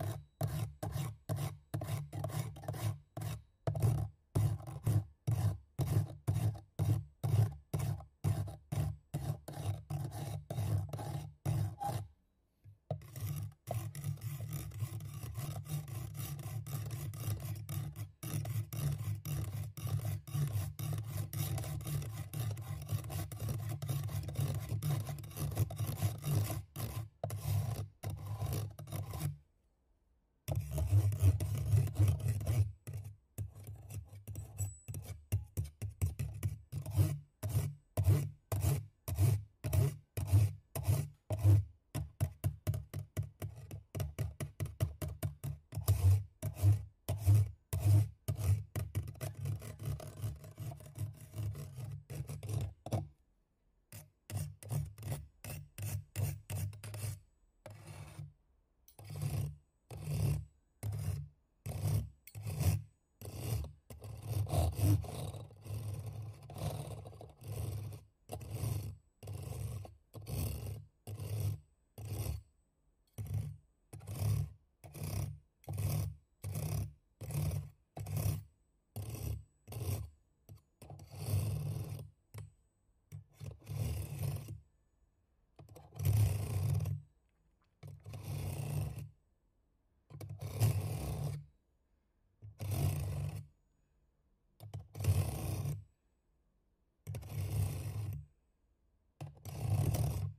you